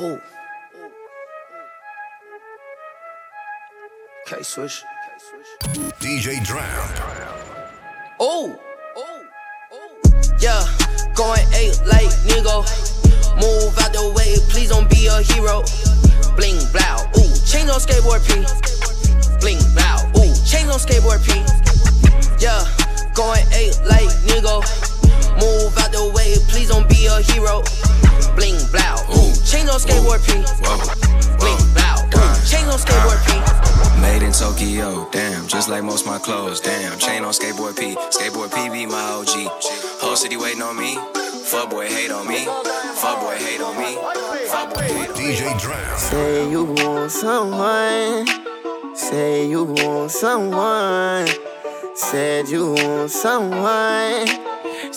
Ooh. K Swish. DJ Dramp. Ooh. Yeah, going eight like nigga. Move out the way, please don't be a hero. Bling blow, ooh, change on skateboard P. Bling blow, ooh, change on skateboard P. Yeah, going eight like nigga. Move out the way, please don't be a hero. Bling blow, ooh, change on skateboard P. Bling blow, ooh, change on skateboard P. Made in Tokyo, damn, just like most my clothes, damn. Chain on skateboard P, skateboard P be my OG. Whole city waiting on me. Fuck boy hate on me. Fuck boy hate on me. Fuck boy hate on me. DJ Dramp. Say you want someone. Say you want someone. Said you want someone.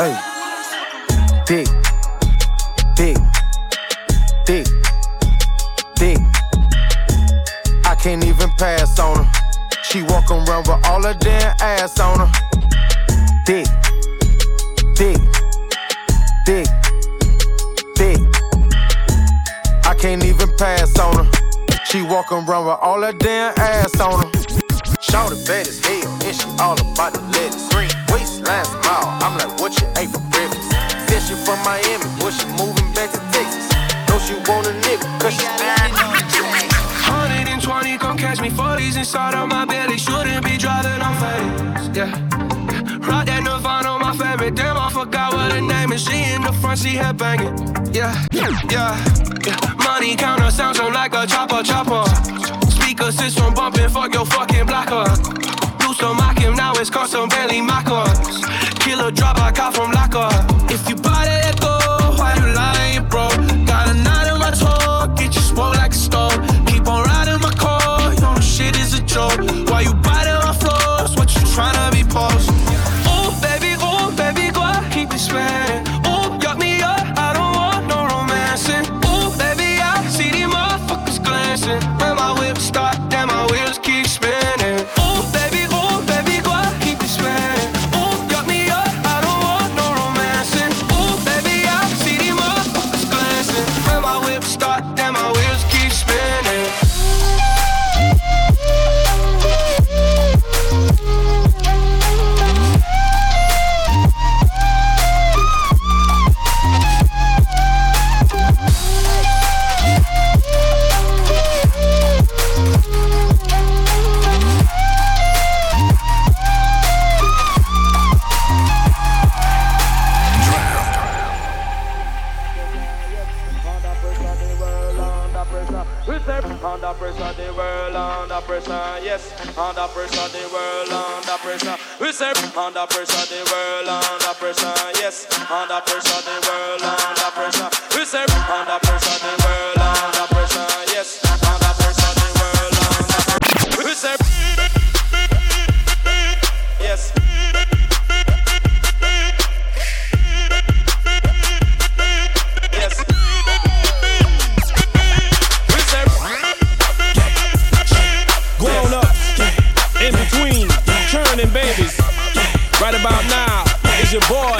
Hey. Dick. Come catch me 40s inside of my belly. Shouldn't be driving on fades. Yeah. Rock that Nirvana, my favorite. Damn, I forgot what her name is. She in the front, she head banging. Yeah, yeah, yeah. Money counter sounds on like a chopper, chopper. Speaker system bumping, fuck your fucking blocker. Used to mock him, now it's custom Bentley Mockers. Killer drop I got from Locker. If you buy that go, why you lying, bro? Joke. Why you biting my floors? What you tryna be pressure, yes. Under pressure, the world under pressure. We say under pressure, the world under pressure, yes. Under pressure, boy,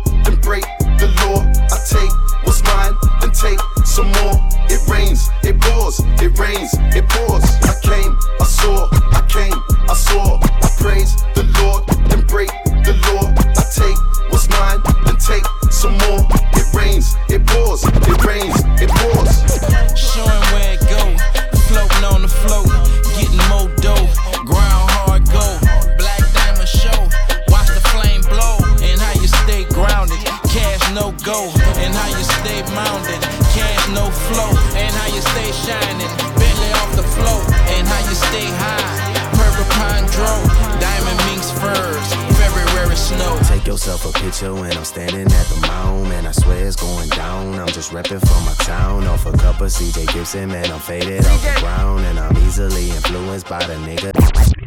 break the law. I take what's mine, and take some more. It rains, it pours, it rains, it pours. I came, I saw, go, and how you stay mounted, cash no flow, and how you stay shining, Bentley off the float, and how you stay high, purple pine drove, diamond minks furs, February snow. Take yourself a picture when I'm standing at the mound, man. I swear it's going down. I'm just repping for my town. Off a cup of CJ Gibson, man. I'm faded off the ground, and I'm easily influenced by the nigga.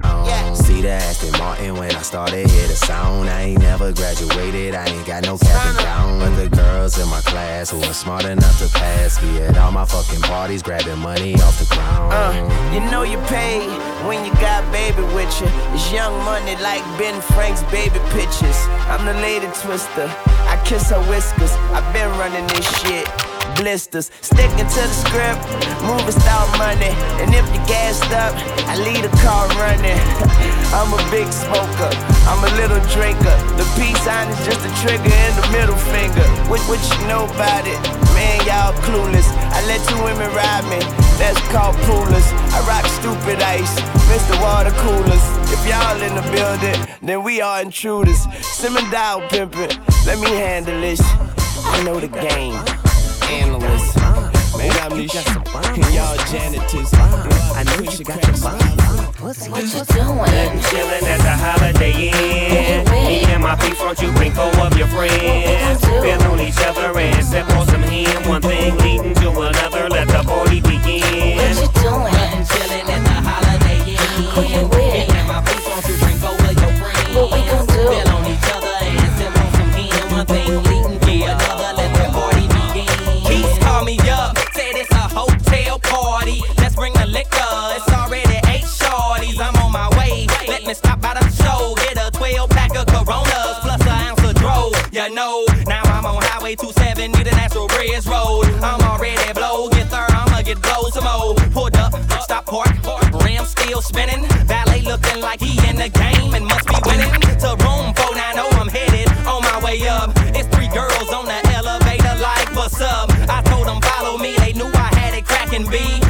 See the Aston Martin when I started, hear the sound. I ain't never graduated, I ain't got no cap and gown. But the girls in my class who are smart enough to pass, be at all my fucking parties, grabbing money off the ground. Uh, you know you pay when you got baby with you. It's young money like Ben Frank's baby pictures. I'm the lady twister. I kiss her whiskers. I've been running this shit. Blisters, sticking to the script, moving style money. And if you gassed up, I leave the car running. I'm a big smoker, I'm a little drinker. The peace sign is just a trigger and the middle finger. What, what you know about it? Man, y'all clueless. I let two women ride me, that's called poolers. I rock stupid ice, Mr. Water Coolers. If y'all in the building, then we are intruders. Simmer dial pimpin', let me handle this. I know the game. Man, I'm these shit, and y'all janitors. I know you got your What you doing? Chillin' at the Holiday Inn. Me and my people, won't you bring four of your friends? Feel on each other and sip on some hen. One thing leading to another, let the party begin. What you doing? Chillin' at the Holiday Inn. Highway 270, the Natural Bridge Road. I'm already blow. Get there, I'ma get blow some more. Pulled up, stop park, rim still spinning. Valet looking like he in the game and must be winning. To room 490, I'm headed on my way up. It's three girls on the elevator, like what's up? I told them follow me, they knew I had it cracking B.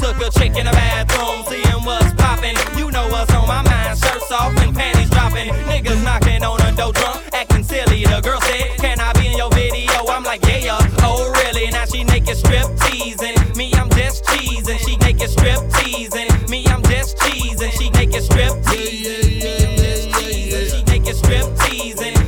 took a chick in the bathroom, seeing what's poppin'. You know what's on my mind, shirts off and panties dropping. Niggas knocking on the door drunk, acting silly. The girl said, Can I be in your video? I'm like, Yeah, oh really? Now she naked strip teasing. Me, I'm just cheesing. She naked strip teasing. Me, I'm just cheesing. She naked strip teasing. Me, I'm just cheesing. She naked strip teasing.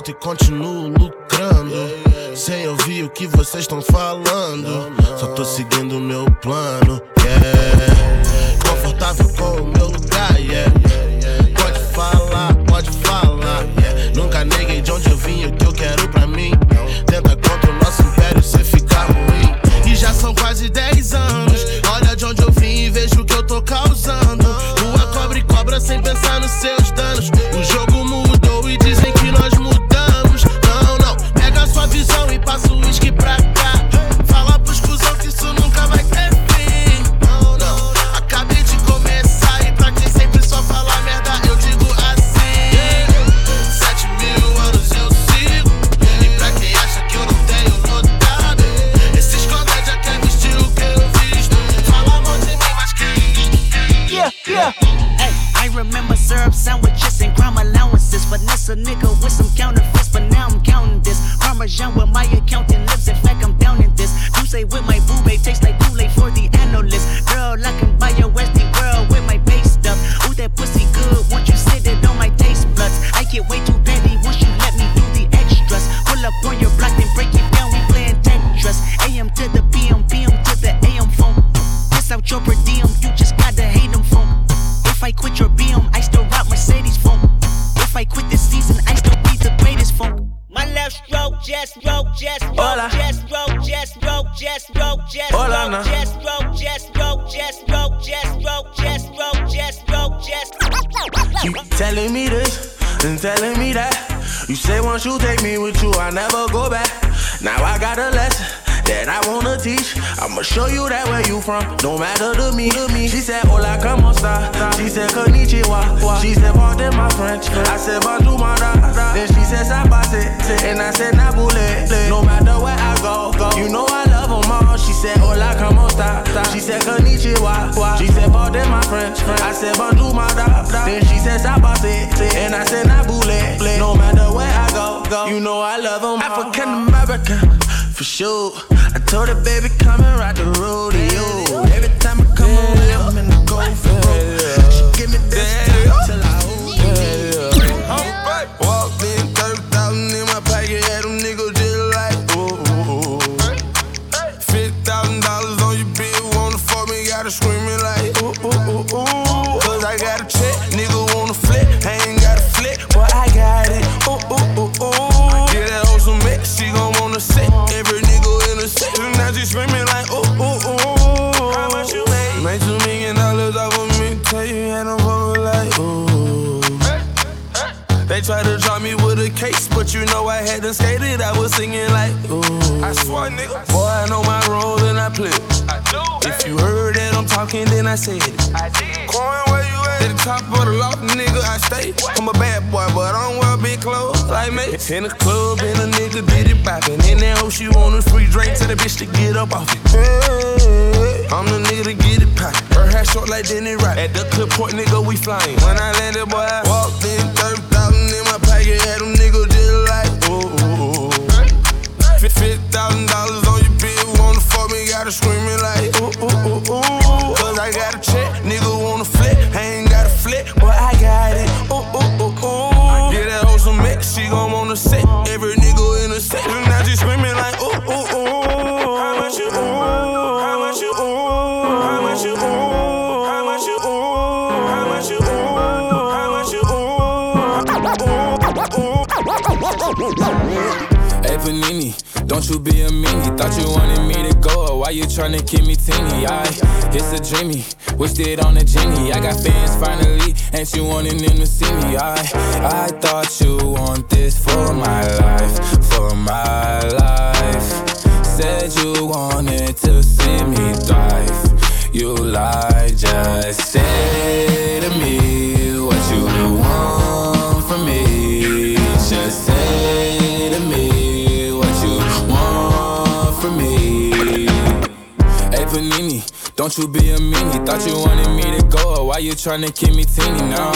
Alto e continuo lucrando. Sem ouvir o que vocês estão falando. Só tô seguindo o meu plano. Yeah. Confortável com o meu lugar, Parmesan with my telling me this and telling me that. You say once you take me with you, I never go back. Now I got a lesson that I wanna teach. I'ma show you that where you from. No matter to me, to me. She said, Hola, como esta? She said, Konnichiwa. She said, Pardon my French. I said, Bonjour, my da. Then she said, Sabase. And I said, Nabule. No matter where I go, go. You know I them all. She said, Hola, como esta? She said, Konnichiwa. She said, Pardon my French. I said, Bonjour, my da. Then she said, Sabase. And I said, Nabule. No matter where I go, go. You know I love them African American, for sure. I told her, baby, come and ride the rodeo. Every time I come around, I'm in the go for. She give me this time They tried to drop me with a case, but you know I hadn't skated. I was singing like, ooh. I swear, nigga. Boy, I know my role and I play. it. If you heard that I'm talking, then I said it. I did. Coin, where you at? At the top of the loft, nigga, I stay. I'm a bad boy, but I don't wear big clothes like me. In the club, and a nigga did it poppin'. In that hoe, she want a free drink to the bitch to get up off it. Hey, I'm the nigga to get it poppin'. Her hair short like Denny Rock. At the clip point, nigga, we flying. When I landed, boy, I walked in, 30,000 pocket, had them niggas just like. Oh. Fifty thousand dollars on your bill, wanna fuck me, gotta screaming like ooh ooh ooh ooh. You be a meanie. Thought you wanted me to go, or why you tryna keep me teeny? I, it's a dreamy, wished it on a genie. I got fans finally, and you wanting them to see me. I, I thought you want this for my life, for my Don't you be a meanie. Thought you wanted me to go. Why you tryna keep me teeny now?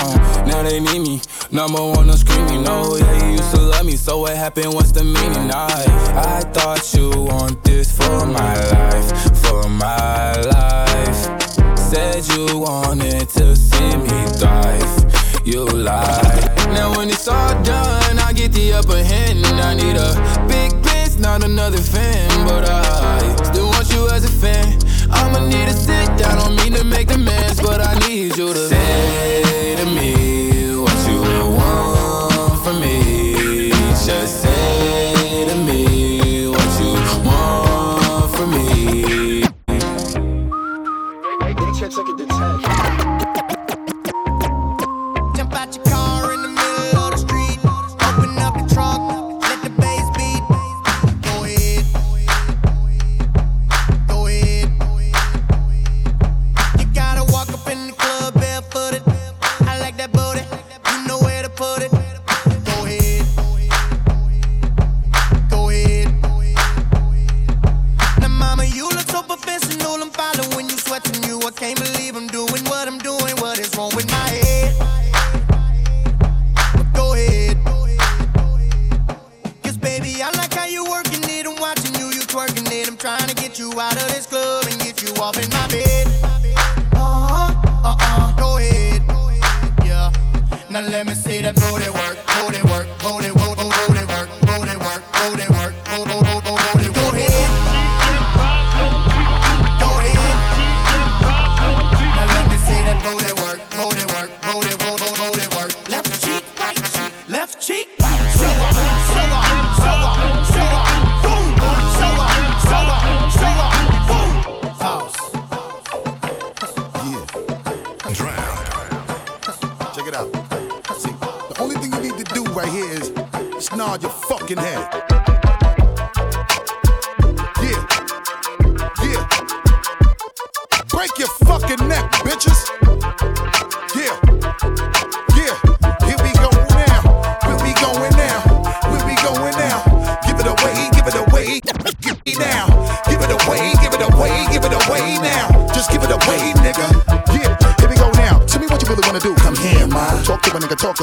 Now they need me. Number one, I'm screaming. No, yeah, you used to love me. So what happened? What's the meaning? I, I thought you want this for my life. For my life. Said you wanted to see me thrive. You lied. Now when it's all done, I get the upper hand. And I need a big bitch, not another fan. But I still want you as a fan. I'ma need a sit down, don't mean to make demands, but I need you to say to me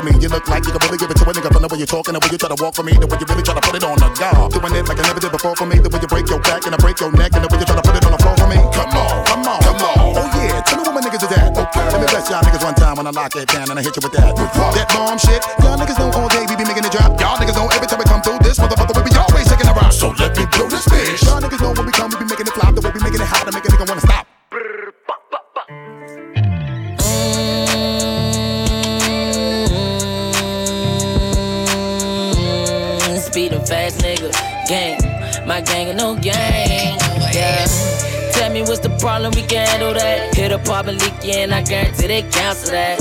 to a nigga, talk to me. You look like you can really give it to a nigga from the way you're talking, the way you try to walk for me, the way you really try to put it on the guard. Doing it like I never did before for me, the way you break your back and I break your neck, and the way you try to put it on the floor for me. Come on, come on, come on. Oh yeah, tell me what my niggas is at. Okay. Let me bless y'all niggas one time when I lock it down and I hit you with that. That bomb shit. Y'all niggas know all day we be making it drop. Y'all niggas know every time we come through my gang and no gang. Yeah. Tell me what's the problem, we can handle that. Hit a pop and leak you, and I guarantee they cancel that.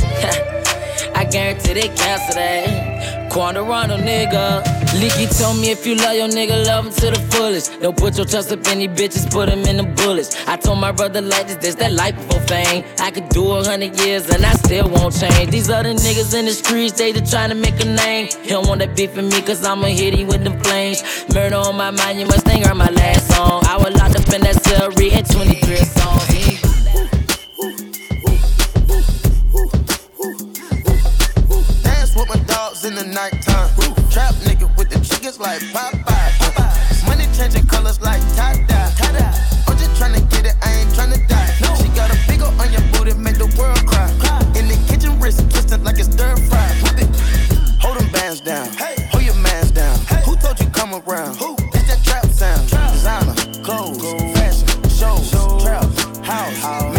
I guarantee they cancel that. Quando Rondo, nigga. Leaky told me if you love your nigga, love him to the fullest. Don't put your trust up in these bitches, put him in the bullets. I told my brother like this, this that life before fame. I could do a hundred years and I still won't change. These other niggas in the streets, they just trying to make a name. He don't want that beef with me, cause I'ma hit him with them flames. Murder on my mind, you must think heard my last song. I was locked up in that cell, reading 23 songs. Like Popeye. Money changing colors like tie dye. I'm just tryna get it, I ain't tryna die. No. She got a big on your booty, make the world cry. In the kitchen, wrist twisted like it's stir fry. Whip it. Hold them bands down. Hold your mans down. Who told you come around? It's that trap sound. Designer, clothes, fashion, shows, trap, house, made